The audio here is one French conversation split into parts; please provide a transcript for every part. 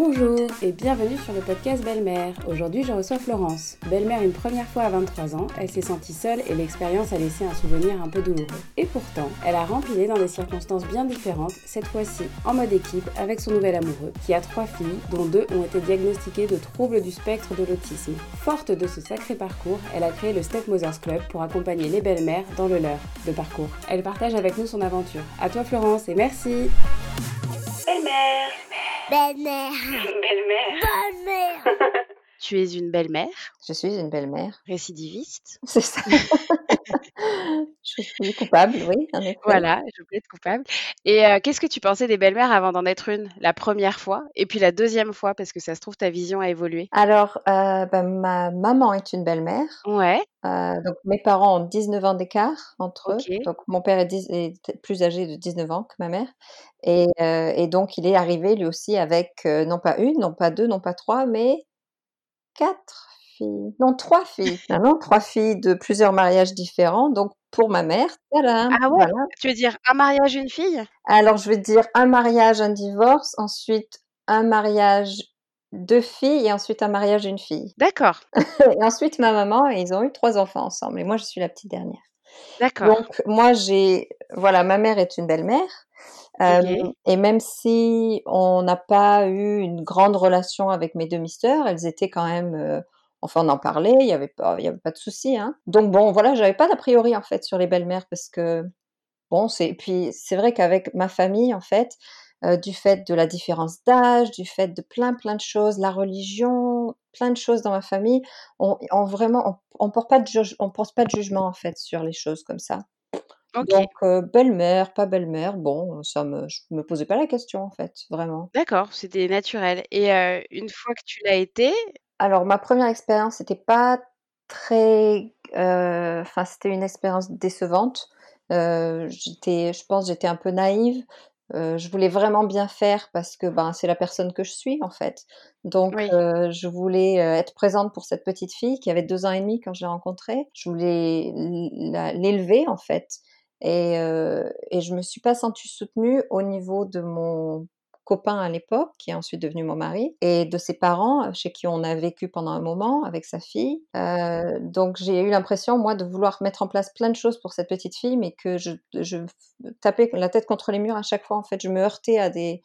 Bonjour et bienvenue sur le podcast Belle-Mère. Aujourd'hui, je reçois Florence. Belle-mère une première fois à 23 ans, elle s'est sentie seule et l'expérience a laissé un souvenir un peu douloureux. Et pourtant, elle a rempli dans des circonstances bien différentes, cette fois-ci en mode équipe avec son nouvel amoureux, qui a trois filles, dont deux ont été diagnostiquées de troubles du spectre de l'autisme. Forte de ce sacré parcours, elle a créé le Step Mothers Club pour accompagner les belles-mères dans le leur de parcours. Elle partage avec nous son aventure. À toi Florence et merci Belle-mère Belle-mère. Belle-mère Belle-mère. Tu es une belle-mère Je suis une belle-mère. récidiviste. C'est ça. je suis coupable, oui, en effet. Voilà, je peux être coupable. Et euh, qu'est-ce que tu pensais des belles-mères avant d'en être une La première fois et puis la deuxième fois parce que ça se trouve ta vision a évolué? Alors, euh, ben, ma maman est une belle-mère. Ouais, Euh, donc, mes parents ont 19 ans d'écart entre eux. Donc, mon père est, plus âgé de 19 ans que ma mère. Et, euh, et donc, il est arrivé lui aussi avec non pas une, non pas deux, non pas trois, mais quatre filles. Non, trois filles. Non, non, trois filles de plusieurs mariages différents. Donc, pour ma mère, tadam, Ah ouais? voilà. tu veux dire un mariage, une fille? Alors, je vais dire un mariage, un divorce, ensuite un mariage, deux filles, et ensuite un mariage, une fille. D'accord, Et ensuite, ma maman, et ils ont eu trois enfants ensemble. Et moi, je suis la petite dernière. d'accord. Donc, moi, j'ai. Voilà, ma mère est une belle-mère. Et même si on n'a pas eu une grande relation avec mes demi-sœurs, elles étaient quand même. Enfin, on en parlait, il n'y avait, pas- avait pas de souci. Hein. Donc, bon, voilà, j'avais pas d'a priori, en fait, sur les belles-mères, parce que, bon, c'est. Puis, c'est vrai qu'avec ma famille, en fait, du fait de la différence d'âge, du fait de plein, plein de choses, la religion, plein de choses dans ma famille, on, on vraiment, on, on porte pas de on porte pas de jugement, en fait, sur les choses comme ça. Ok, Donc, euh, belle-mère, pas belle-mère, bon, ça me, je me posais pas la question, en fait, vraiment. d'accord, c'était naturel. Et euh, une fois que tu l'as été, Alors, ma première expérience, c'était pas très, euh, enfin, c'était une expérience décevante. J'étais, je pense, j'étais un peu naïve. Je voulais vraiment bien faire parce que ben, c'est la personne que je suis, en fait. Donc, Oui. je voulais être présente pour cette petite fille qui avait deux ans et demi quand je l'ai rencontrée. Je voulais l- la- l'élever, en fait. Et, euh, et je me suis pas sentie soutenue au niveau de mon copain à l'époque, qui est ensuite devenu mon mari, et de ses parents, chez qui on a vécu pendant un moment avec sa fille. Euh, donc j'ai eu l'impression, moi, de vouloir mettre en place plein de choses pour cette petite fille, mais que je, tapais la tête contre les murs à chaque fois. En fait, je me heurtais à des,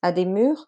à des murs.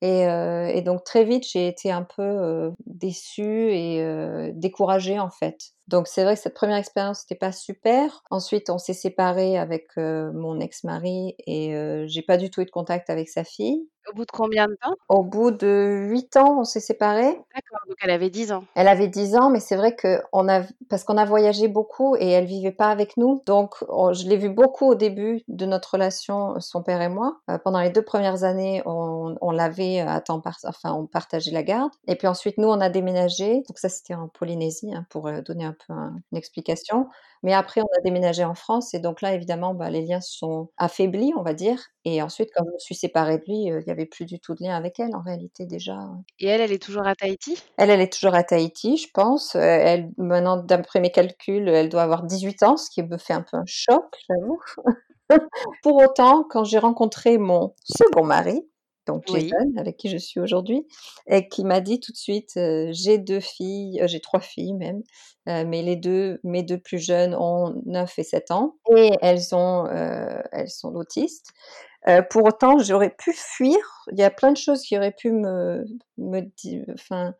Et, euh, donc très vite, j'ai été un peu euh, déçue et euh, découragée en fait. Donc c'est vrai que cette première expérience n'était pas super. Ensuite, on s'est séparés avec euh, mon ex-mari et euh, j'ai pas du tout eu de contact avec sa fille. Au bout de combien de temps? Au bout de huit ans, on s'est séparés. D'accord, donc elle avait 10 ans. Elle avait 10 ans, mais c'est vrai que on a, parce qu'on a voyagé beaucoup et elle vivait pas avec nous. Donc, on- je l'ai vu beaucoup au début de notre relation, son père et moi. Euh, pendant les deux premières années, on, on l'avait à temps par, enfin, on partageait la garde. Et puis ensuite, nous, on a déménagé. Donc ça, c'était en Polynésie, hein, pour euh, donner un peu un- une explication. Mais après, on a déménagé en France et donc là, évidemment, bah, les liens se sont affaiblis, on va dire. Et ensuite, quand je me suis séparée de lui, euh, il y avait plus du tout de lien avec elle, en réalité, déjà. Et elle, elle est toujours à Tahiti? Elle, elle est toujours à Tahiti, je pense. Euh, Elle, maintenant, d'après mes calculs, elle doit avoir 18 ans, ce qui me fait un peu un choc, j'avoue. Pour autant, quand j'ai rencontré mon second mari, donc Oui. Jason, avec qui je suis aujourd'hui, et qui m'a dit tout de suite, euh, j'ai deux filles, euh, j'ai trois filles même, euh, mais les deux, mes deux plus jeunes ont 9 et 7 ans, et elles ont, elles sont autistes. Euh, pour autant, j'aurais pu fuir. Il y a plein de choses qui auraient pu me, me dire, enfin,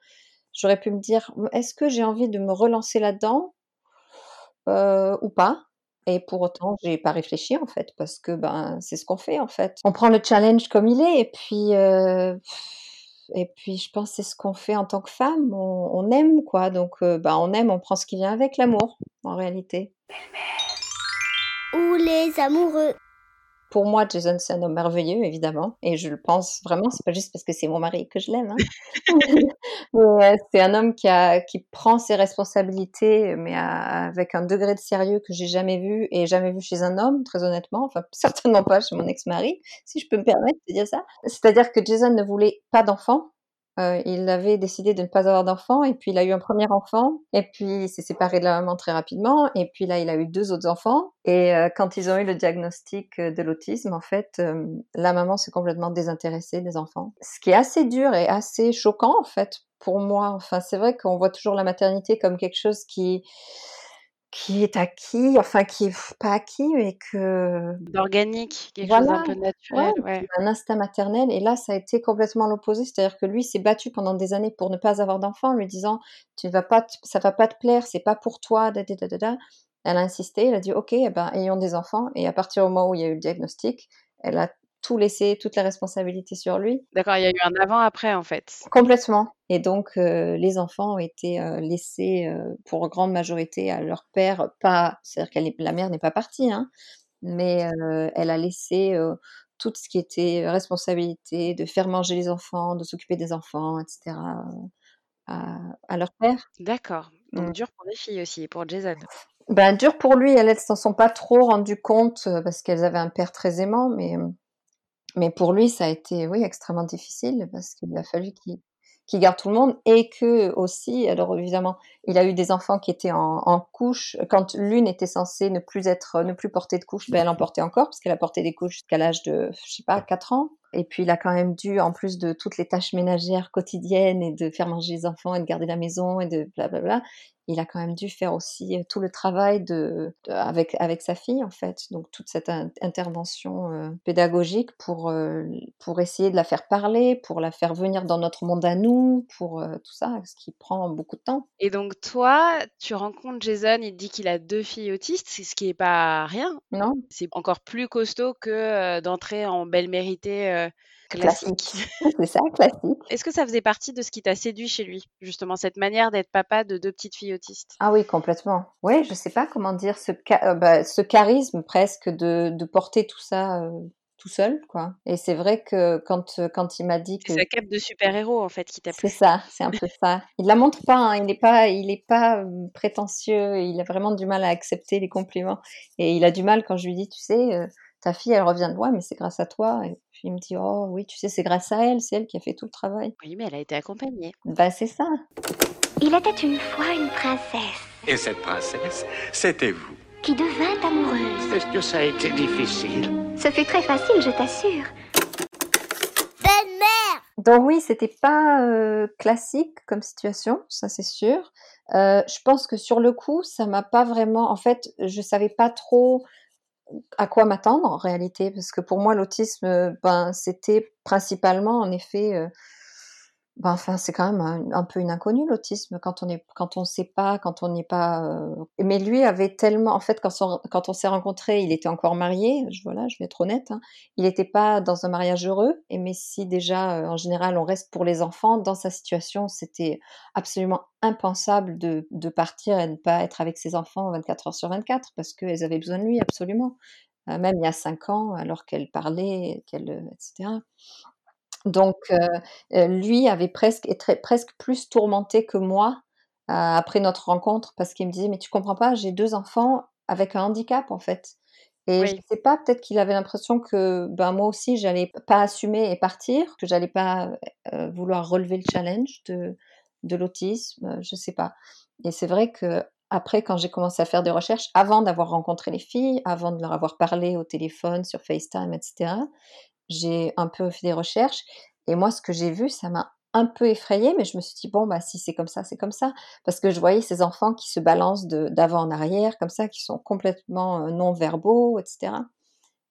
j'aurais pu me dire, est-ce que j'ai envie de me relancer là-dedans? Euh, ou pas? Et pour autant, j'ai pas réfléchi en fait, parce que ben c'est ce qu'on fait en fait. On prend le challenge comme il est, et puis euh, et puis je pense c'est ce qu'on fait en tant que femme. On, aime quoi, donc ben on aime, on prend ce qui vient avec l'amour en réalité. Ou les amoureux. Pour moi, Jason, c'est un homme merveilleux, évidemment, et je le pense vraiment. C'est pas juste parce que c'est mon mari que je l'aime. Hein. euh, c'est un homme qui, a, qui prend ses responsabilités, mais avec un degré de sérieux que j'ai jamais vu et jamais vu chez un homme, très honnêtement. Enfin, certainement pas chez mon ex-mari, si je peux me permettre de dire ça. C'est-à-dire que Jason ne voulait pas d'enfant. Heu, il avait décidé de ne pas avoir d'enfant et puis il a eu un premier enfant et puis il s'est séparé de la maman très rapidement et puis là, il a eu 2 autres enfants et heu, quand ils ont eu le diagnostic, de l'autisme, en fait, hem, la maman s'est complètement désintéressée des enfants. Ce qui est assez dur et assez choquant, en fait, pour moi. Enfin, c'est vrai qu'on voit toujours la maternité comme quelque chose qui qui est acquis, enfin qui est pas acquis, mais que D'organique, quelque chose d'un peu naturel, ouais. un instinct maternel et là, ça a été complètement l'opposé. C'est-à-dire que lui s'est battu pendant des années pour ne pas avoir d'enfant, en lui disant: «Tu vas pas ça va pas te plaire, c'est pas pour toi, da da da da da». Elle a insisté, elle a dit: «OK, eh ben, ayons des enfants» et à partir du moment où il y a eu le diagnostic, elle a tout laissé, toute la responsabilité sur lui. D'accord, il y a eu un avant-après, en fait. Complètement et donc heu, les enfants ont été, heu, laissés, heu, pour grande majorité à leur père, pas c'est-à-dire est la mère n'est pas partie, hein, mais elle a laissé, tout ce qui était responsabilité de faire manger les enfants, de s'occuper des enfants et cetera, heu, à à leur père. D'accord, donc Mmh. dur pour les filles aussi et pour Jason. Ben, dur pour lui, elles, elles s'en sont pas trop rendues compte, parce qu'elles avaient un père très aimant, mais mais pour lui, ça a été, oui, extrêmement difficile parce qu'il a fallu qu'il garde tout le monde et que aussi alors évidemment, il a eu des enfants qui étaient en en couche. Quand l'une était censée ne plus être ne plus porter de couche, ben, elle en portait encore parce qu'elle a porté des couches jusqu'à l'âge de, je sais pas, 4 ans et puis il a quand même dû, en plus de toutes les tâches ménagères quotidiennes et de faire manger les enfants et de garder la maison et de blablabla, il a quand même dû faire aussi, heu, tout le travail de de avec avec sa fille, en fait. Donc toute cette in intervention, heu, pédagogique pour, heu, pour essayer de la faire parler, pour la faire venir dans notre monde à nous, pour, tout ça, ce qui prend beaucoup de temps. Et donc toi, tu rencontres Jason, il te dit qu'il a 2 filles autistes, c'est ce qui est pas rien. Non? C'est encore plus costaud que, d'entrer en belle-méritée, heu, Classique. C'est ça, classique. Est-ce que ça faisait partie de ce qui t'a séduit chez lui? Justement, cette manière d'être papa de 2 petites filles autistes? Ah oui, complètement. Ouais, je sais pas comment dire, ce heu, bah, ce charisme presque de de porter tout ça, heu, tout seul, quoi et c'est vrai que quand, quand il m'a dit que C'est sa cape de super-héros, en fait, qui t'a C'est plu? ça, c'est un peu ça. Il la montre pas, hein, il est pas il est pas, hem, prétentieux, il a vraiment du mal à accepter les compliments et il a du mal quand je lui dis: «Tu sais, ta fille, elle revient de loin, mais c'est grâce à toi» et puis il me dit: «Oh oui, tu sais, c'est grâce à elle, c'est elle qui a fait tout le travail». Oui, mais elle a été accompagnée. Bah, c'est ça. Il était une fois une princesse Et cette princesse, c'était vous. qui devint amoureuse. Est-ce que ça a été difficile? Ce fut très facile, je t'assure. Belle-mère Donc oui, c'était pas, heu, classique comme situation, ça c'est sûr. Heu, je pense que sur le coup, ça m'a pas vraiment en fait, je savais pas trop à quoi m'attendre en réalité, parce que pour moi l'autisme, heu, ben, c'était principalement en effet, heu, ben, enfin, c'est quand même un peu une inconnue l'autisme quand on est quand on sait pas, quand on n'est pas, heu mais lui avait tellement en fait, quand on quand on s'est rencontrés, il était encore marié, je voilà, je vais être honnête, hein. Il était pas dans un mariage heureux et mais si déjà, heu, en général, on reste pour les enfants, dans sa situation, c'était absolument impensable de de partir et ne pas être avec ses enfants 24 heures sur 24 parce qu'elles avaient besoin de lui absolument. Heu, même il y a 5 ans, alors qu'elle parlait, qu'elle, heu et cetera. Donc heu heu, lui avait presque est très presque plus tourmenté que moi, heu, après notre rencontre parce qu'il me disait: «Mais tu comprends pas, j'ai 2 enfants avec un handicap, en fait» et je Oui. sais pas, peut-être qu'il avait l'impression que, ben, moi aussi j'allais pas assumer et partir, que j'allais pas, vouloir relever le challenge de de l'autisme, je sais pas et c'est vrai qu'après quand j'ai commencé à faire des recherches, avant d'avoir rencontré les filles, avant de leur avoir parlé au téléphone, sur FaceTime et cetera, j'ai un peu fait des recherches et moi, ce que j'ai vu, ça m'a un peu effrayée, mais je me suis dit: «Bon, bah, si c'est comme ça, c'est comme ça». Parce que je voyais ces enfants qui se balancent d'avant en arrière comme ça, qui sont complètement, heu, non-verbaux et cetera.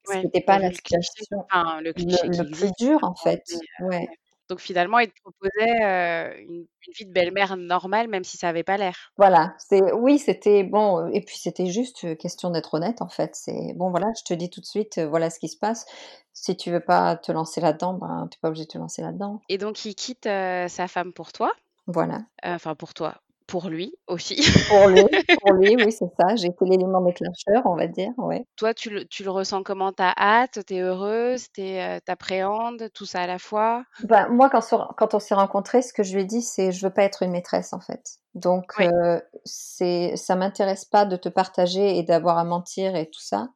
Ce qui Ouais, était tu as pas la situation le le plus dur, en fait. heu, Ouais. Donc finalement, il te proposait, une une vie de belle-mère normale, même si ça avait pas l'air? Voilà, c'est oui, c'était bon, et puis c'était juste, question d'être honnête, en fait. C'est: «Bon, voilà, je te dis tout de suite, voilà ce qui se passe. Si tu veux pas te lancer là-dedans, ben, tu es pas obligé de te lancer là-dedans». Et donc il quitte, sa femme pour toi? Voilà. Enfin pour toi, pour lui aussi. Pour lui, pour lui, oui, c'est ça. J'ai été l'élément déclencheur, on va dire, ouais. Toi, tu le tu le ressens comment? Tu as hâte? Tu es heureuse? Tu es, heu, tu appréhendes? Tout ça à la fois? Ben, moi, quand on s'est rencontrés, ce que je lui ai dit, c'est: «Je veux pas être une maîtresse, en fait. Donc Oui. heu, c'est ça m'intéresse pas de te partager et d'avoir à mentir et tout ça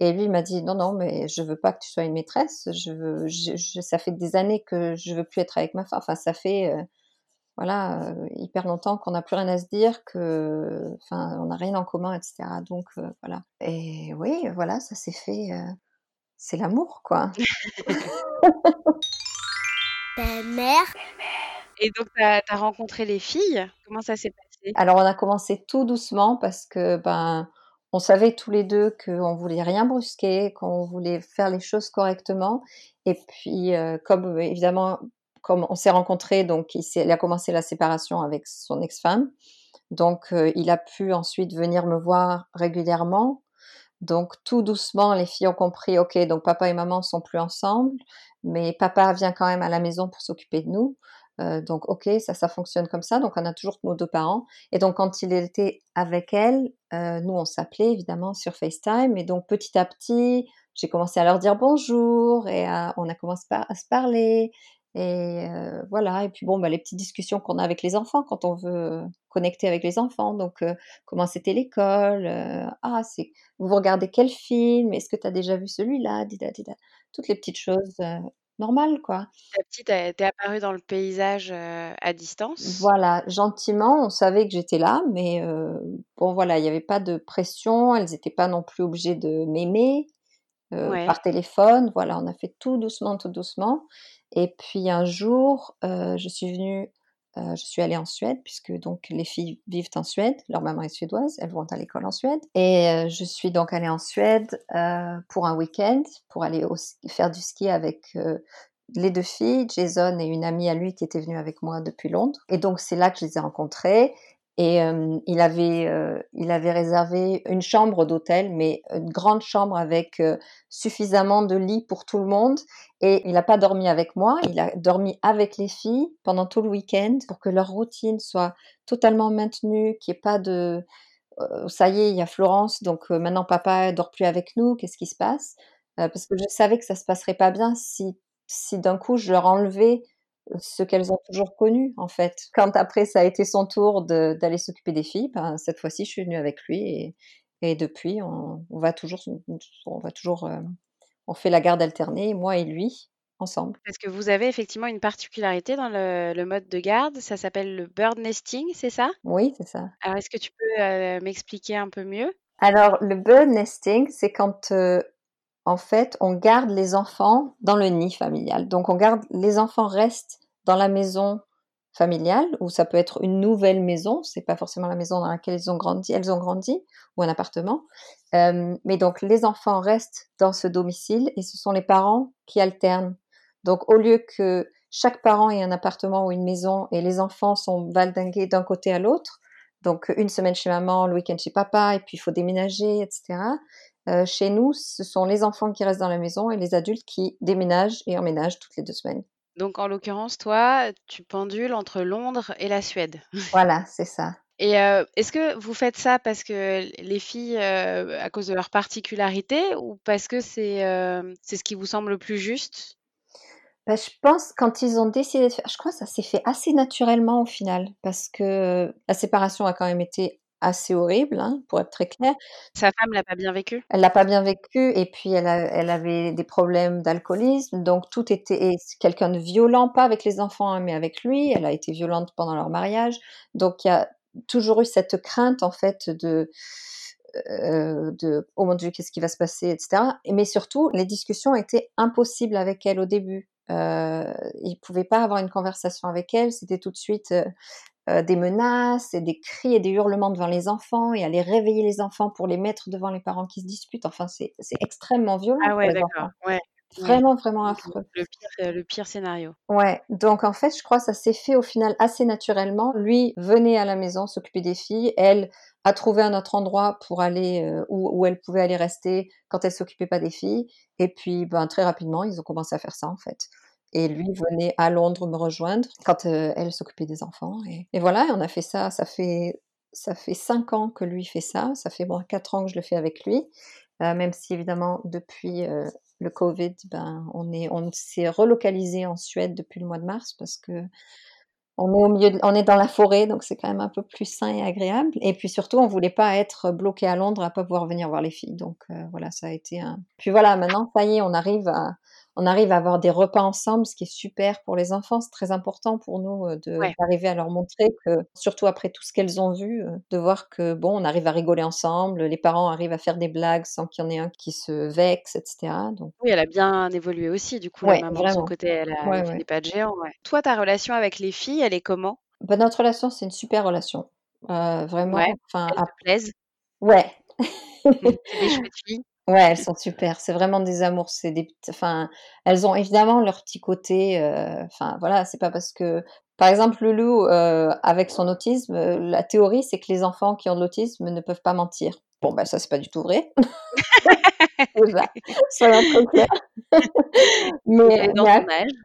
Et lui, il m'a dit non, non, mais je veux pas que tu sois une maîtresse. Je veux, je, je- ça fait des années que je veux plus être avec ma femme. Enfin, ça fait, euh, voilà, euh, hyper longtemps qu'on n'a plus rien à se dire, que, enfin, on n'a rien en commun, etc. Donc, euh, voilà. Et oui, voilà, ça s'est fait. euh, c'est l'amour, quoi. Belle-mère. Et donc, tu as, rencontré les filles? Comment ça s'est passé? Alors, on a commencé tout doucement parce que, ben, on savait tous les deux qu'on voulait rien brusquer, qu'on voulait faire les choses correctement. Et puis, euh, comme évidemment, comme on s'est rencontrés, donc il, a commencé la séparation avec son ex-femme. Donc, euh, il a pu ensuite venir me voir régulièrement. Donc, tout doucement, les filles ont compris, ok, donc papa et maman sont plus ensemble, mais papa vient quand même à la maison pour s'occuper de nous. Euh, donc, ok, ça, ça fonctionne comme ça. Donc, on a toujours nos deux parents. Et donc, quand il était avec elle, euh, nous, on s'appelait évidemment sur FaceTime. Et donc, petit à petit, j'ai commencé à leur dire bonjour et on a commencé à se parler. Et euh, voilà. Et puis, bon, bah, les petites discussions qu'on a avec les enfants quand on veut connecter avec les enfants. Donc, euh, comment c'était l'école euh, Ah, c'est vous regardez quel film? Est-ce que tu as déjà vu celui-là? Dida, dida. Toutes les petites choses normales, quoi. Ta petite, elle t'est apparue dans le paysage à distance Voilà, gentiment, on savait que j'étais là, mais bon, voilà, il n'y avait pas de pression, elles n'étaient pas non plus obligées de m'aimer euh, Ouais. par téléphone. Voilà, on a fait tout doucement, tout doucement. Et puis un jour, euh, je suis venue, euh, je suis allée en Suède, puisque donc les filles vivent en Suède, leur maman est suédoise, elles vont à l'école en Suède. Et je suis donc allée en Suède pour un week-end, pour aller au ski- faire du ski avec les deux filles, Jason et une amie à lui qui était venue avec moi depuis Londres. Et donc c'est là que je les ai rencontrées. Et euh, il, avait, euh, il avait réservé une chambre d'hôtel, mais une grande chambre avec euh, suffisamment de lits pour tout le monde. Et il n'a pas dormi avec moi, il a dormi avec les filles pendant tout le week-end pour que leur routine soit totalement maintenue, qu'il n'y ait pas de... ça y est, il y a Florence, donc maintenant papa dort plus avec nous, qu'est-ce qui se passe? Parce que je savais que ça se passerait pas bien si, si d'un coup je leur enlevais ce qu'elles ont toujours connu en fait. Quand après ça a été son tour de- d'aller s'occuper des filles, ben, cette fois-ci je suis venue avec lui et, et depuis on, on va toujours, on va toujours, euh, on fait la garde alternée, moi et lui ensemble. Parce que vous avez effectivement une particularité dans le, le mode de garde, ça s'appelle le bird nesting, c'est ça? Oui, c'est ça. Alors, est-ce que tu peux euh, m'expliquer un peu mieux? Alors le bird nesting, c'est quand euh, en fait on garde les enfants dans le nid familial. Donc on garde les enfants restent dans la maison familiale ou ça peut être une nouvelle maison, c'est pas forcément la maison dans laquelle ils ont grandi, elles ont grandi ou un appartement. Euh, mais donc les enfants restent dans ce domicile et ce sont les parents qui alternent. Donc au lieu que chaque parent ait un appartement ou une maison et les enfants sont valdingués d'un côté à l'autre, donc une semaine chez maman, le week-end chez papa, et puis il faut déménager, etc. Euh, chez nous, ce sont les enfants qui restent dans la maison et les adultes qui déménagent et emménagent toutes les deux semaines. Donc, en l'occurrence, toi, tu pendules entre Londres et la Suède. Voilà, c'est ça. Et euh, est-ce que vous faites ça parce que les filles, euh, à cause de leur particularité, ou parce que c'est euh, c'est ce qui vous semble le plus juste? Ben, je pense quand ils ont décidé de faire, je crois que ça s'est fait assez naturellement au final, parce que la séparation a quand même été assez horrible, hein, pour être très clair. Sa femme l'a pas bien vécu? Elle l'a pas bien vécu et puis elle, a, elle avait des problèmes d'alcoolisme, donc tout était quelqu'un de violent, pas avec les enfants, hein, mais avec lui. Elle a été violente pendant leur mariage, donc il y a toujours eu cette crainte en fait de euh, de oh mon dieu qu'est-ce qui va se passer etc Et- mais surtout les discussions étaient impossibles avec elle au début. Euh, il pouvait pas avoir une conversation avec elle. C'était tout de suite euh, euh, des menaces et des cris et des hurlements devant les enfants et aller réveiller les enfants pour les mettre devant les parents qui se disputent enfin c'est extrêmement violent Ah ouais, d'accord. Ouais. vraiment vraiment Le, affreux le pire, euh, le pire scénario. Ouais, donc en fait, je crois que ça s'est fait au final assez naturellement. Lui venait à la maison s'occuper des filles, elle a trouvé un autre endroit pour aller euh, où, où elle pouvait aller rester quand elle s'occupait pas des filles. Et puis, ben, très rapidement, ils ont commencé à faire ça en fait. Et lui venait à Londres me rejoindre quand euh, elle s'occupait des enfants. Et, voilà, on a fait ça. Ça fait ça fait cinq ans que lui fait ça. Ça fait bon quatre ans que je le fais avec lui. Euh, même si évidemment depuis euh, le Covid, ben on est on s'est relocalisé en Suède depuis le mois de mars parce que On est au milieu, on est dans la forêt, donc c'est quand même un peu plus sain et agréable. Et puis surtout, on voulait pas être bloqué à Londres, à pas pouvoir venir voir les filles. Donc voilà, ça a été un. Puis voilà, maintenant, ça y est, on arrive à, on arrive à avoir des repas ensemble, ce qui est super pour les enfants. C'est très important pour nous euh, de Ouais. d'arriver à leur montrer que, surtout après tout ce qu'elles ont vu, euh, de voir que bon, on arrive à rigoler ensemble, les parents arrivent à faire des blagues sans qu'il y en ait un qui se vexe, etc. Donc Oui, elle a bien évolué aussi, du coup, Ouais, la maman de son côté, elle a, Ouais, elle pas de géant. Toi, ta relation avec les filles, elle est comment? Bah, notre relation, c'est une super relation. Euh, vraiment, Ouais. enfin, à- te plaisent ouais. Des chouettes filles Ouais, elles sont super. C'est vraiment des amours. C'est des, enfin, elles ont évidemment leur petit côté. euh, Enfin, voilà, c'est pas parce que, par exemple, Loulou, euh, avec son autisme, euh, la théorie, c'est que les enfants qui ont de l'autisme ne peuvent pas mentir. Bon, ben ça, c'est pas du tout vrai. Déjà, soyons très clairs. mais, dans à-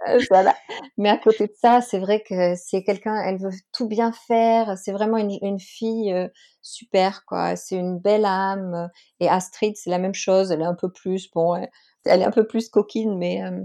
euh, voilà. Mais à côté de ça, c'est vrai que c'est quelqu'un, elle veut tout bien faire. C'est vraiment une, une fille euh, super, quoi. C'est une belle âme. Et Astrid, c'est la même chose. Elle est un peu plus, bon, elle, elle est un peu plus coquine, mais euh,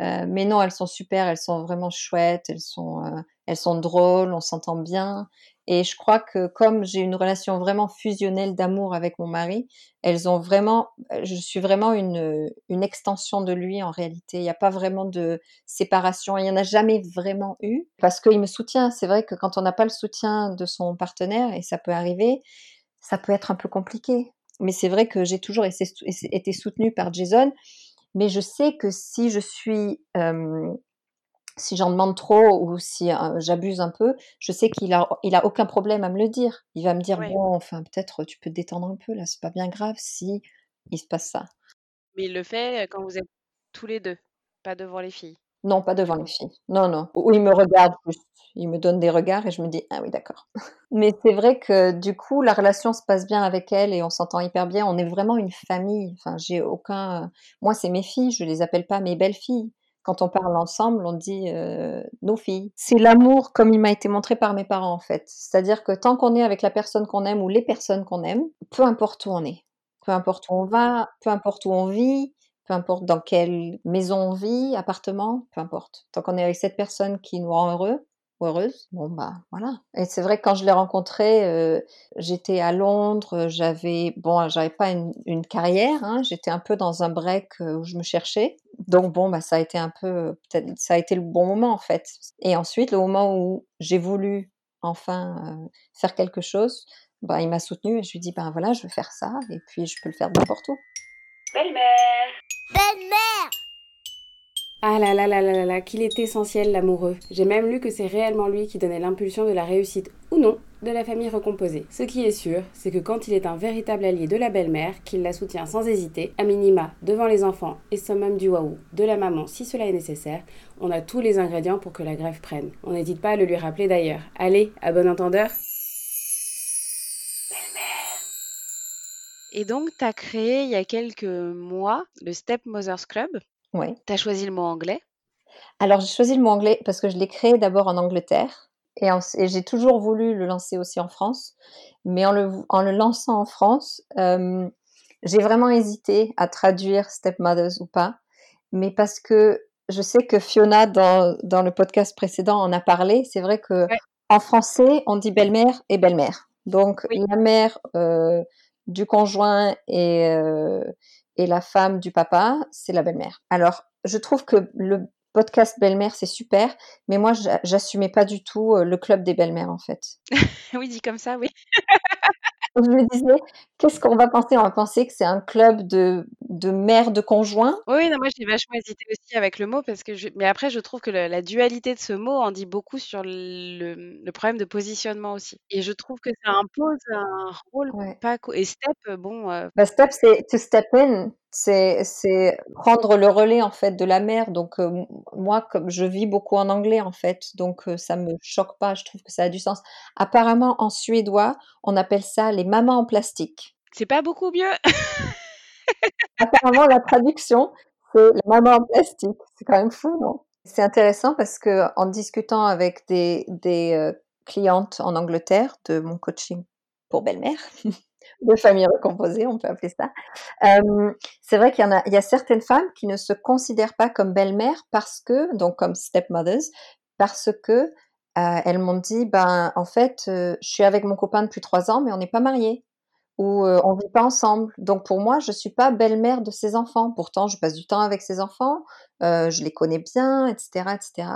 euh, mais non, elles sont super. Elles sont vraiment chouettes. Elles sont euh, elles sont drôles. On s'entend bien. Et je crois que comme j'ai une relation vraiment fusionnelle d'amour avec mon mari, elles ont vraiment, je suis vraiment une, une extension de lui en réalité. Il n'y a pas vraiment de séparation. Il n'y en a jamais vraiment eu parce qu'il me soutient. C'est vrai que quand on n'a pas le soutien de son partenaire, et ça peut arriver, ça peut être un peu compliqué. Mais c'est vrai que j'ai toujours été soutenue par Jason. Mais je sais que si je suis, euh, si j'en demande trop ou si j'abuse un peu, je sais qu'il a, il a aucun problème à me le dire. Il va me dire Ouais. bon, enfin peut-être tu peux te détendre un peu là, c'est pas bien grave si il se passe ça. Mais il le fait quand vous êtes tous les deux, pas devant les filles? Non, pas devant les filles. Non, non. Ou il me regarde juste. Il me donne des regards et je me dis ah oui d'accord. Mais c'est vrai que du coup la relation se passe bien avec elle et on s'entend hyper bien. On est vraiment une famille. Enfin j'ai aucun. Moi c'est mes filles, je les appelle pas mes belles filles. Quand on parle ensemble, on dit euh, nos filles. C'est l'amour comme il m'a été montré par mes parents en fait. C'est-à-dire que tant qu'on est avec la personne qu'on aime ou les personnes qu'on aime, peu importe où on est, peu importe où on va, peu importe où on vit, peu importe dans quelle maison on vit, appartement, peu importe. Tant qu'on est avec cette personne qui nous rend heureux ou heureuse, bon bah voilà. Et c'est vrai que quand je l'ai rencontré, euh, j'étais à Londres, j'avais bon, j'avais pas une, carrière, hein, j'étais un peu dans un break euh, où je me cherchais. Donc bon bah ça a été un peu peut-être ça a été le bon moment en fait. Et ensuite le moment où j'ai voulu enfin euh, faire quelque chose, bah il m'a soutenu et je lui dis ben voilà je veux faire ça et puis je peux le faire n'importe où. Belle-mère. Belle-mère Ah là là là là là là, qu'il est essentiel l'amoureux. J'ai même lu que c'est réellement lui qui donnait l'impulsion de la réussite ou non de la famille recomposée. Ce qui est sûr, c'est que quand il est un véritable allié de la belle-mère, qu'il la soutient sans hésiter, à minima devant les enfants et summum du waouh de la maman si cela est nécessaire, on a tous les ingrédients pour que la grève prenne. On n'hésite pas à le lui rappeler d'ailleurs. Allez, à bon entendeur. Et donc, tu as créé il y a quelques mois le Step Mothers Club. Ouais. Tu as choisi le mot anglais. Alors j'ai choisi le mot anglais parce que je l'ai créé d'abord en Angleterre et, j'ai toujours voulu le lancer aussi en France. Mais en le, en le lançant en France, euh, j'ai vraiment hésité à traduire Stepmothers ou pas. Mais parce que je sais que Fiona, dans, dans le podcast précédent, en a parlé. C'est vrai que Ouais. en français, on dit belle-mère et belle-mère. Donc Oui. la mère euh, du conjoint et, euh, et la femme du papa, c'est la belle-mère. Alors, je trouve que le podcast belle-mère, c'est super, mais moi, j'a- j'assumais pas du tout euh, le club des belles-mères, en fait. oui, dit comme ça, oui. Je me disais, qu'est-ce qu'on va penser? On va penser que c'est un club de, de mères de conjoints? Oui, non, moi j'ai vachement hésité aussi avec le mot parce que je... mais après je trouve que le- la dualité de ce mot en dit beaucoup sur le, le problème de positionnement aussi. Et je trouve que ça impose un rôle Ouais. pas et step bon euh, Bah, step, c'est to step in, c'est c'est prendre le relais en fait de la mère. Donc euh, moi, comme je vis beaucoup en anglais en fait, donc euh, ça me choque pas. Je trouve que ça a du sens. Apparemment, en suédois, on appelle ça les mamans en plastique. c'est pas beaucoup mieux. Apparemment, la traduction, c'est la maman en plastique. C'est quand même fou, non? C'est intéressant parce que en discutant avec des, des euh, clientes en Angleterre de mon coaching pour belle-mère, de famille recomposée, on peut appeler ça, euh, c'est vrai qu'il y en a, il y a certaines femmes qui ne se considèrent pas comme belle-mère parce que, donc comme stepmothers, parce que euh, elles m'ont dit, ben, en fait, euh, je suis avec mon copain depuis trois ans, mais on n'est pas mariés ou on vit pas ensemble. Donc pour moi, je suis pas belle-mère de ses enfants. Pourtant, je passe du temps avec ses enfants, je les connais bien, etc., etc.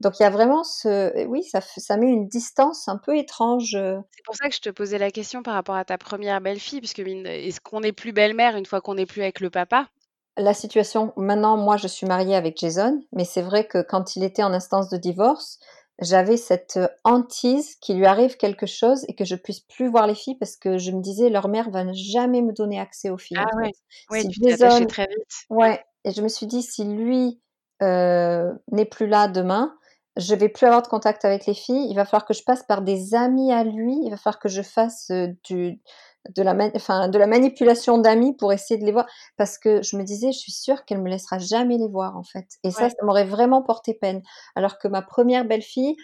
Donc il y a vraiment ce, oui, ça, ça met une distance un peu étrange. euh. C'est pour ça que je te posais la question par rapport à ta première belle-fille, puisque est-ce qu'on n'est plus belle-mère une fois qu'on n'est plus avec le papa? La situation, maintenant, moi, je suis mariée avec Jason, mais c'est vrai que quand il était en instance de divorce, j'avais cette euh, hantise qu'il lui arrive quelque chose et que je puisse plus voir les filles parce que je me disais, leur mère va jamais me donner accès aux filles, Ah ouais, ouais, Si tu Jason, très vite. ouais, et je me suis dit, si lui euh, n'est plus là demain, je vais plus avoir de contact avec les filles. Il va falloir que je passe par des amis à lui. Il va falloir que je fasse euh, du, de la, ma- enfin, de la manipulation d'amis pour essayer de les voir. Parce que je me disais, je suis sûre qu'elle me laissera jamais les voir, en fait. Et ça, Ouais. ça m'aurait vraiment porté peine. Alors que ma première belle-fille,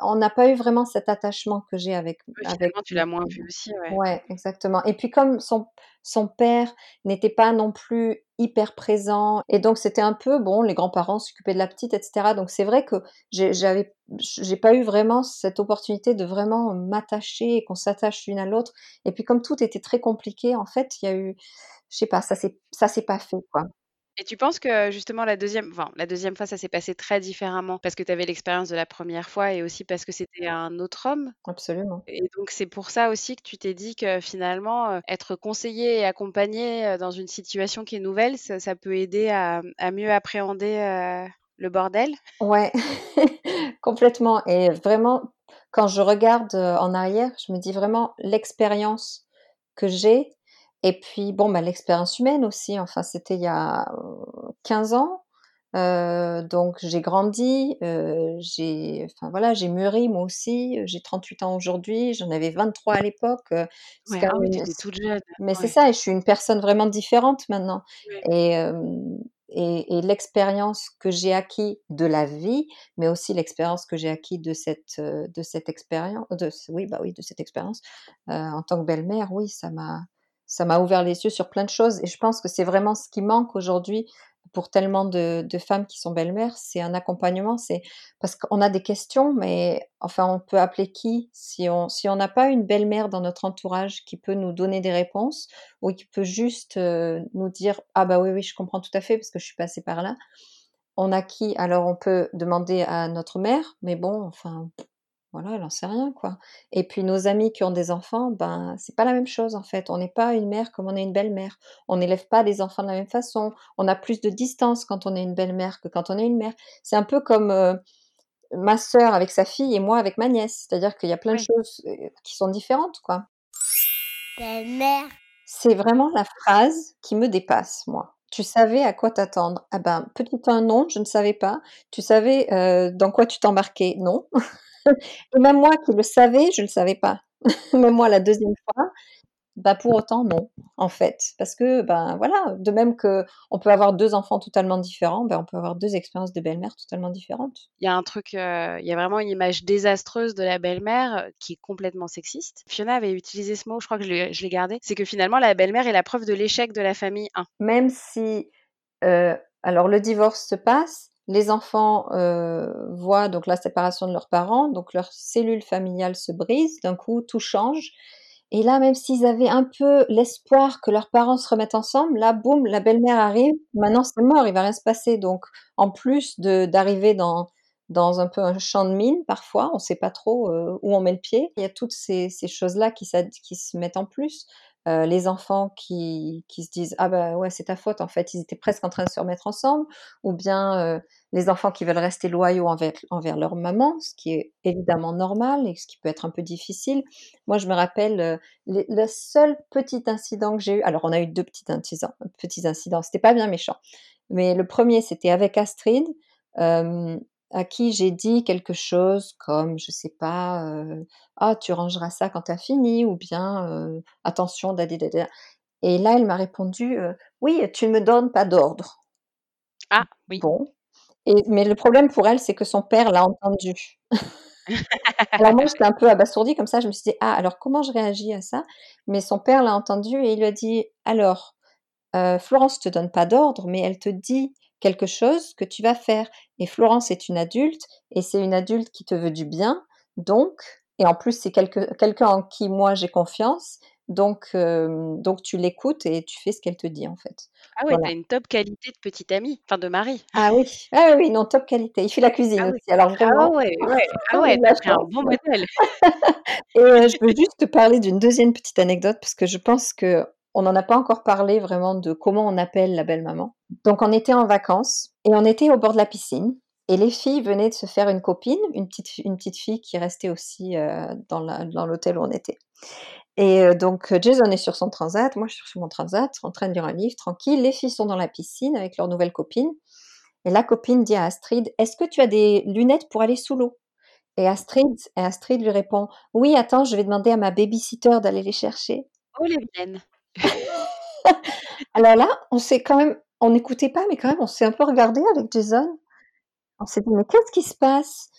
on n'a pas eu vraiment cet attachement que j'ai avec, Ouais, avec tu l'as moins vue aussi, ouais. Ouais, exactement. Et puis comme son, son père n'était pas non plus hyper présent, et donc c'était un peu, bon, les grands-parents s'occupaient de la petite, etc. Donc c'est vrai que j'avais, j'ai pas eu vraiment cette opportunité de vraiment m'attacher et qu'on s'attache l'une à l'autre. Et puis comme tout était très compliqué, en fait, il y a eu, je sais pas, ça s'est, ça pas fait, quoi. Et tu penses que justement la deuxième, enfin, la deuxième fois, ça s'est passé très différemment parce que tu avais l'expérience de la première fois et aussi parce que c'était un autre homme? Absolument. Et donc c'est pour ça aussi que tu t'es dit que finalement, être conseillé et accompagné, dans une situation qui est nouvelle, ça ça peut aider à à mieux appréhender, le bordel? Ouais, complètement. Et vraiment, quand je regarde en arrière, je me dis vraiment l'expérience que j'ai. Et puis, bon, bah, l'expérience humaine aussi. Enfin, c'était il y a euh, 15 ans. Euh, donc, j'ai grandi, euh, j'ai, enfin voilà, j'ai mûri moi aussi. J'ai 38 ans aujourd'hui, j'en avais 23 à l'époque. euh, Ouais, ah une- mais c'est ça, et je suis une personne vraiment différente maintenant. ouais. Et, et, et l'expérience que j'ai acquis de la vie, mais aussi l'expérience que j'ai acquis de cette, de cette expérience, de oui, bah, oui, de cette expérience, en tant que belle-mère, oui, ça m'a ça m'a ouvert les yeux sur plein de choses et je pense que c'est vraiment ce qui manque aujourd'hui pour tellement de femmes qui sont belles-mères, c'est un accompagnement. C'est parce qu'on a des questions, mais enfin, on peut appeler qui? Si on si on n'a pas une belle-mère dans notre entourage qui peut nous donner des réponses ou qui peut juste, heu, nous dire: «Ah bah, oui, oui, je comprends tout à fait parce que je suis passée par là». On a qui? Alors on peut demander à notre mère, mais bon, enfin, voilà, elle en sait rien, quoi. Et puis nos amis qui ont des enfants, ben, c'est pas la même chose, en fait. On n'est pas une mère comme on est une belle-mère. On n'élève pas les enfants de la même façon. On a plus de distance quand on est une belle-mère que quand on est une mère. C'est un peu comme, heu, ma sœur avec sa fille et moi avec ma nièce. C'est-à-dire qu'il y a plein de choses, heu, qui sont différentes, quoi. Belle-mère. C'est vraiment la phrase qui me dépasse, moi. Tu savais à quoi t'attendre? Ah ben, petit 1, non, je ne savais pas. Tu savais, heu, dans quoi tu t'embarquais? Non. Et même moi qui le savais, je le savais pas. Même moi la deuxième fois, bah, pour autant non, en fait. Parce que, ben, voilà, de même qu'on peut avoir 2 enfants totalement différents, ben, on peut avoir 2 expériences de belle-mère totalement différentes. Il y a un truc, heu, il y a vraiment une image désastreuse de la belle-mère, heu, qui est complètement sexiste. Fiona avait utilisé ce mot, je crois que je l'ai gardé. C'est que finalement la belle-mère est la preuve de l'échec de la famille 1. Même si, heu, alors le divorce se passe, les enfants, heu, voient donc la séparation de leurs parents, donc leur cellule familiale se brise, d'un coup tout change et là, même s'ils avaient un peu l'espoir que leurs parents se remettent ensemble, là, boum, la belle-mère arrive, maintenant c'est mort, il va rien se passer. Donc en plus d'arriver dans dans un peu un champ de mine parfois, on sait pas trop, heu, où on met le pied. Il y a toutes ces choses-là qui qui se mettent en plus. Heu, les enfants qui qui se disent: «Ah bah, ouais, c'est ta faute», en fait, ils étaient presque en train de se remettre ensemble ou bien, heu, les enfants qui veulent rester loyaux envers envers leur maman, ce qui est évidemment normal et ce qui peut être un peu difficile. Moi, je me rappelle, les le seul petit incident que j'ai eu alors on a eu 2 petits incidents petits incidents, c'était pas bien méchant. Mais le 1er, c'était avec Astrid, hem, à qui j'ai dit quelque chose comme, je sais pas, heu: «Ah, tu rangeras ça quand tu as fini» ou bien, heu: «Attention dadi dada» et là, elle m'a répondu, heu: «Oui, tu ne me donnes pas d'ordre». Ah oui. Bon et mais le problème pour elle, c'est que son père l'a entendu. Alors moi, j'étais un peu abasourdie comme ça, je me suis dit: «Ah, alors comment je réagis à ça?» mais son père l'a entendu et il lui a dit: «Alors, Florence te donne pas d'ordre, mais elle te dit quelque chose que tu vas faire. Et Florence est une adulte et c'est une adulte qui te veut du bien. Donc, et en plus, c'est quelqu'un en qui moi j'ai confiance. Donc, euh, donc tu l'écoutes et tu fais ce qu'elle te dit en fait. Ah ouais, t'as une top qualité de petite amie, enfin de mari. Ah oui, ah oui, non, top qualité. Il fait la cuisine Ah oui. aussi. Alors Ah vraiment, ouais, ouais, ah ouais, t'as un bon modèle. Et euh, je veux juste te parler d'une deuxième petite anecdote parce que je pense que on n'en a pas encore parlé vraiment de comment on appelle la belle-maman. Donc on était en vacances et on était au bord de la piscine et les filles venaient de se faire une copine, une petite, une petite fille qui restait aussi euh, dans l'hôtel où on était. Et euh, donc Jason est sur son transat, moi je suis sur mon transat, en train de lire un livre, tranquille. Les filles sont dans la piscine avec leur nouvelle copine. Et la copine dit à Astrid, est-ce que tu as des lunettes pour aller sous l'eau? Et Astrid, et Astrid lui répond, oui, attends, je vais demander à ma babysitter d'aller les chercher. Oh les miennes. Alors là, on s'est quand même, on n'écoutait pas, mais quand même, on s'est un peu regardé avec Jason. On s'est dit, mais qu'est-ce qui se passe?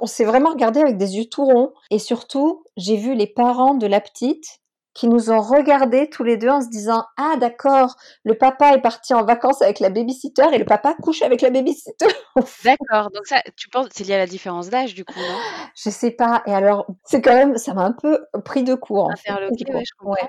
On s'est vraiment regardé avec des yeux tout ronds. Et surtout, j'ai vu les parents de la petite qui nous ont regardés tous les deux en se disant, ah d'accord, le papa est parti en vacances avec la babysitter et le papa couche avec la babysitter. D'accord, donc ça, tu penses, c'est lié à la différence d'âge du coup, non? Je sais pas. Et alors, c'est quand même, ça m'a un peu pris de court. Interloqué, ouais, je comprends.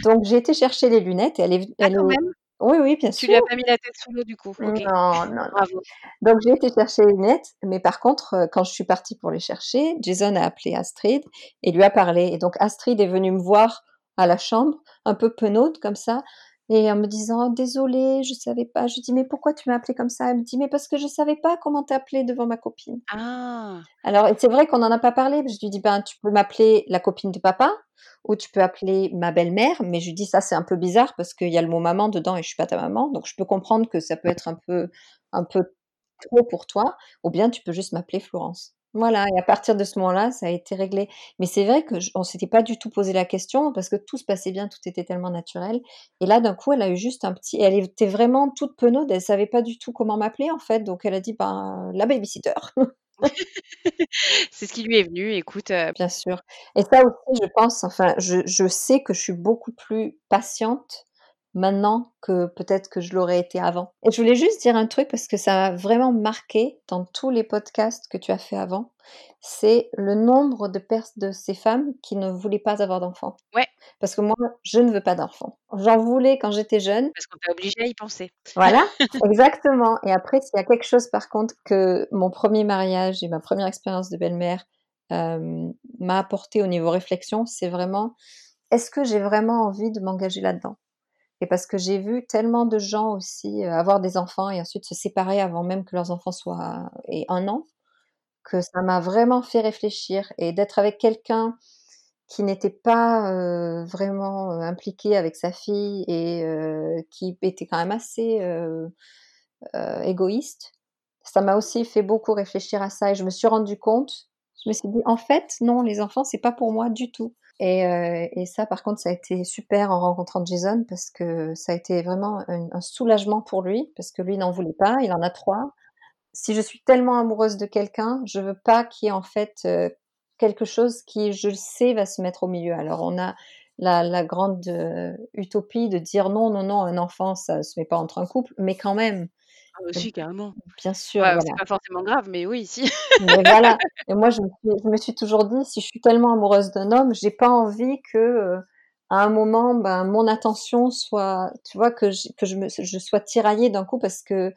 Donc j'ai été chercher les lunettes et elle est, Ah elle quand est- même? Oui, oui, bien Tu sûr. lui as pas mis la tête sous l'eau du coup? Ok, Non, non, non. bravo. Donc j'ai été chercher les lunettes, mais par contre, euh, quand je suis partie pour les chercher, Jason a appelé Astrid et lui a parlé. Et donc Astrid est venue me voir à la chambre, un peu penaude comme ça, et en me disant désolée, je savais pas. Je lui dis mais pourquoi tu m'as appelé comme ça? Elle me dit mais parce que je savais pas comment t'appeler devant ma copine. Ah, Alors c'est vrai qu'on n'en a pas parlé. Je lui dis ben tu peux m'appeler la copine de papa ou tu peux appeler ma belle-mère, mais je lui dis ça c'est un peu bizarre parce qu'il y a le mot maman dedans et je suis pas ta maman, donc je peux comprendre que ça peut être un peu un peu trop pour toi, ou bien tu peux juste m'appeler Florence. Voilà, et à partir de ce moment-là, ça a été réglé. Mais c'est vrai que j- on s'était pas du tout posé la question parce que tout se passait bien, tout était tellement naturel. Et là, d'un coup, elle a eu juste un petit, elle était vraiment toute penaude, elle savait pas du tout comment m'appeler en fait, donc elle a dit ben la babysitter. c'est ce qui lui est venu. Écoute, euh, Bien sûr. Et ça aussi, je pense, enfin, je, je sais que je suis beaucoup plus patiente maintenant que peut-être que je l'aurais été avant. Et je voulais juste dire un truc parce que ça m'a vraiment marqué dans tous les podcasts que tu as fait avant. C'est le nombre de, pers- de ces femmes qui ne voulaient pas avoir d'enfants. Ouais. Parce que moi, je ne veux pas d'enfants. J'en voulais quand j'étais jeune. parce qu'on t'a obligé à y penser. Voilà, exactement. Et après, s'il y a quelque chose, par contre, que mon premier mariage et ma première expérience de belle-mère euh, m'a apporté au niveau réflexion, c'est vraiment, est-ce que j'ai vraiment envie de m'engager là-dedans? Et parce que j'ai vu tellement de gens aussi euh, avoir des enfants et ensuite se séparer avant même que leurs enfants soient et un an, que ça m'a vraiment fait réfléchir et d'être avec quelqu'un qui n'était pas euh, vraiment euh, impliqué avec sa fille et euh, qui était quand même assez euh, euh, égoïste. Ça m'a aussi fait beaucoup réfléchir à ça et je me suis rendu compte, je me suis dit en fait non, les enfants c'est pas pour moi du tout. Et, euh, et ça par contre ça a été super en rencontrant Jason parce que ça a été vraiment un, soulagement pour lui parce que lui n'en voulait pas, il en a trois. Si je suis tellement amoureuse de quelqu'un, je veux pas qu'il y ait en fait euh, quelque chose qui, je le sais, va se mettre au milieu. Alors on a la, la grande euh, utopie de dire non, non, non, un enfant, ça se met pas entre un couple, mais quand même, Ah, aussi, carrément. bien sûr, Ouais, voilà. c'est pas forcément grave, mais oui, si. Mais voilà. Et moi, je me suis, je me suis toujours dit, si je suis tellement amoureuse d'un homme, j'ai pas envie que, euh, à un moment, ben, mon attention soit, tu vois, que je, que je me, je sois tiraillée d'un coup parce que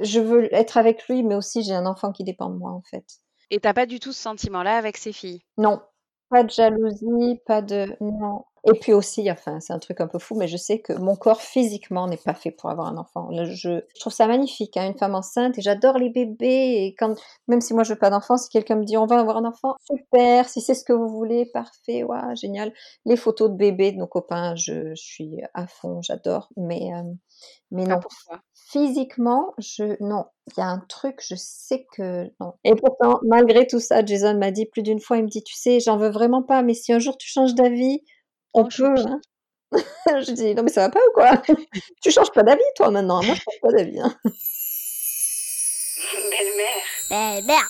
je veux être avec lui, mais aussi j'ai un enfant qui dépend de moi, en fait. Et t'as pas du tout ce sentiment-là avec ses filles? Non, pas de jalousie, pas de, non. Et puis aussi, enfin, c'est un truc un peu fou, mais je sais que mon corps physiquement n'est pas fait pour avoir un enfant. Je, je trouve ça magnifique, hein, une femme enceinte, et j'adore les bébés. Et quand, même si moi je veux pas d'enfant, si quelqu'un me dit on va avoir un enfant, super. Si c'est ce que vous voulez, parfait, ouais, génial. Les photos de bébés de nos copains, je, je suis à fond, j'adore. Mais, euh, mais Pas non, pour toi. Physiquement, je non, il y a un truc, je sais que non. Et pourtant, malgré tout ça, Jason m'a dit plus d'une fois, il me dit, tu sais, j'en veux vraiment pas, mais si un jour tu changes d'avis, on Oh, peut. hein. je dis, non mais ça va pas ou quoi? Tu changes pas d'avis toi maintenant, moi je change pas d'avis. hein. Belle-mère. Belle-mère.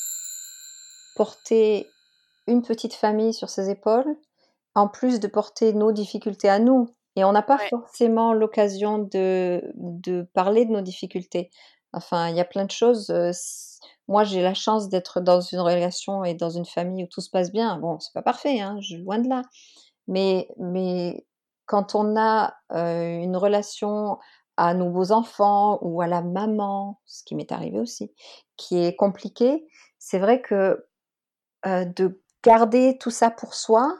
Porter une petite famille sur ses épaules, en plus de porter nos difficultés à nous. Et on n'a pas Ouais. forcément l'occasion de, de parler de nos difficultés. Enfin, il y a plein de choses. moi, j'ai la chance d'être dans une relation et dans une famille où tout se passe bien. Bon, c'est pas parfait, hein, je, loin de là. Mais, mais quand on a euh, une relation à nos beaux enfants ou à la maman, ce qui m'est arrivé aussi, qui est compliquée, c'est vrai que euh, de garder tout ça pour soi,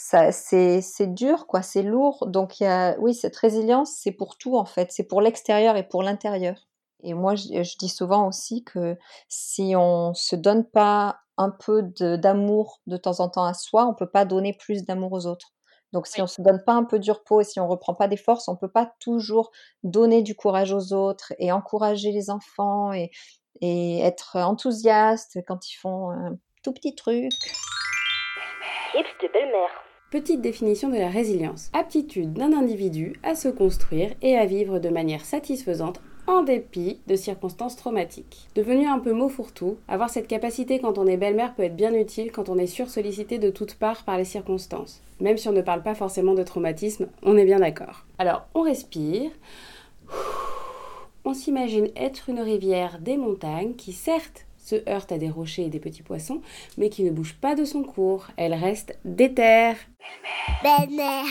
ça, c'est, c'est dur, quoi, c'est lourd. Donc, il y a, oui, cette résilience, c'est pour tout, en fait. C'est pour l'extérieur et pour l'intérieur. Et moi, je, je dis souvent aussi que si on se donne pas un peu de- d'amour de temps en temps à soi, on peut pas donner plus d'amour aux autres. Donc, si Oui. on se donne pas un peu du repos et si on reprend pas des forces, on peut pas toujours donner du courage aux autres et encourager les enfants et, et être enthousiaste quand ils font un tout petit truc. Tips de belle-mère. Petite définition de la résilience. Aptitude d'un individu à se construire et à vivre de manière satisfaisante en dépit de circonstances traumatiques. Devenu un peu mot fourre-tout, avoir cette capacité quand on est belle-mère peut être bien utile quand on est sursollicité de toutes parts par les circonstances. Même si on ne parle pas forcément de traumatisme, on est bien d'accord. Alors, on respire. On s'imagine être une rivière des montagnes qui certes se heurte à des rochers et des petits poissons, mais qui ne bouge pas de son cours. Elle reste déterre. Belle-mère.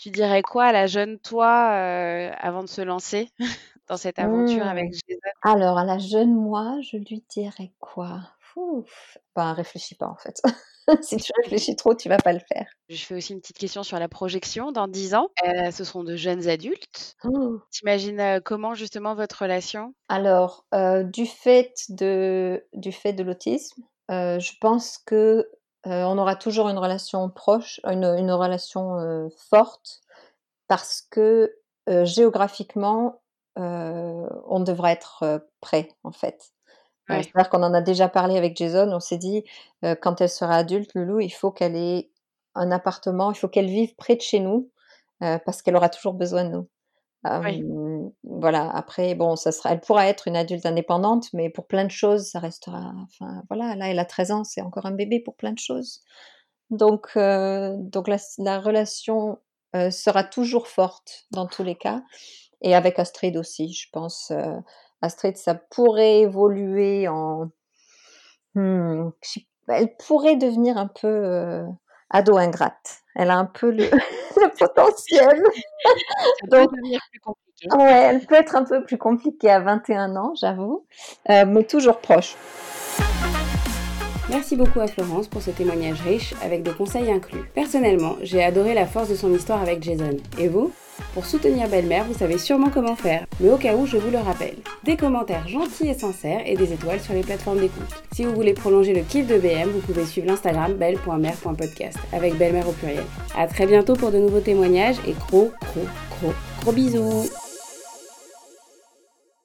Tu dirais quoi à la jeune toi euh, avant de se lancer dans cette aventure Mmh. avec Jason Alors, à la jeune moi, je lui dirais quoi? Ouf. Ben, réfléchis pas en fait. si tu réfléchis trop, tu vas pas le faire. Je fais aussi une petite question sur la projection dans 10 ans. Euh, ce sont de jeunes adultes. Oh. T'imagines euh, comment justement votre relation? Alors, euh, du fait de, du fait de l'autisme, je pense que on aura toujours une relation proche, une, une relation forte, parce que géographiquement, on devra être prêt en fait. Ouais. C'est-à-dire qu'on en a déjà parlé avec Jason, on s'est dit, euh, quand elle sera adulte, Loulou, il faut qu'elle ait un appartement, il faut qu'elle vive près de chez nous, euh, parce qu'elle aura toujours besoin de nous. Oui. Voilà, après, bon, ça sera, elle pourra être une adulte indépendante, mais pour plein de choses, ça restera. Enfin, voilà, là, elle a 13 ans, c'est encore un bébé pour plein de choses. Donc, donc la, la relation sera toujours forte dans tous les cas. Et avec Astrid aussi, je pense. Astrid, ça pourrait évoluer en. Hmm, elle pourrait devenir un peu euh, ado ingrate. Elle a un peu le, le potentiel. Donc- devenir plus compliqué. Ouais, elle peut être un peu plus compliquée à 21 ans, j'avoue, euh, mais toujours proche. Merci beaucoup à Florence pour ce témoignage riche avec des conseils inclus. Personnellement, j'ai adoré la force de son histoire avec Jason. Et vous? Pour soutenir Belle-Mère, vous savez sûrement comment faire, mais au cas où, je vous le rappelle. Des commentaires gentils et sincères et des étoiles sur les plateformes d'écoute. Si vous voulez prolonger le kiff de BM, vous pouvez suivre l'Instagram belle.mère.podcast avec Belle-Mère au pluriel. A très bientôt pour de nouveaux témoignages et gros, gros, gros, gros bisous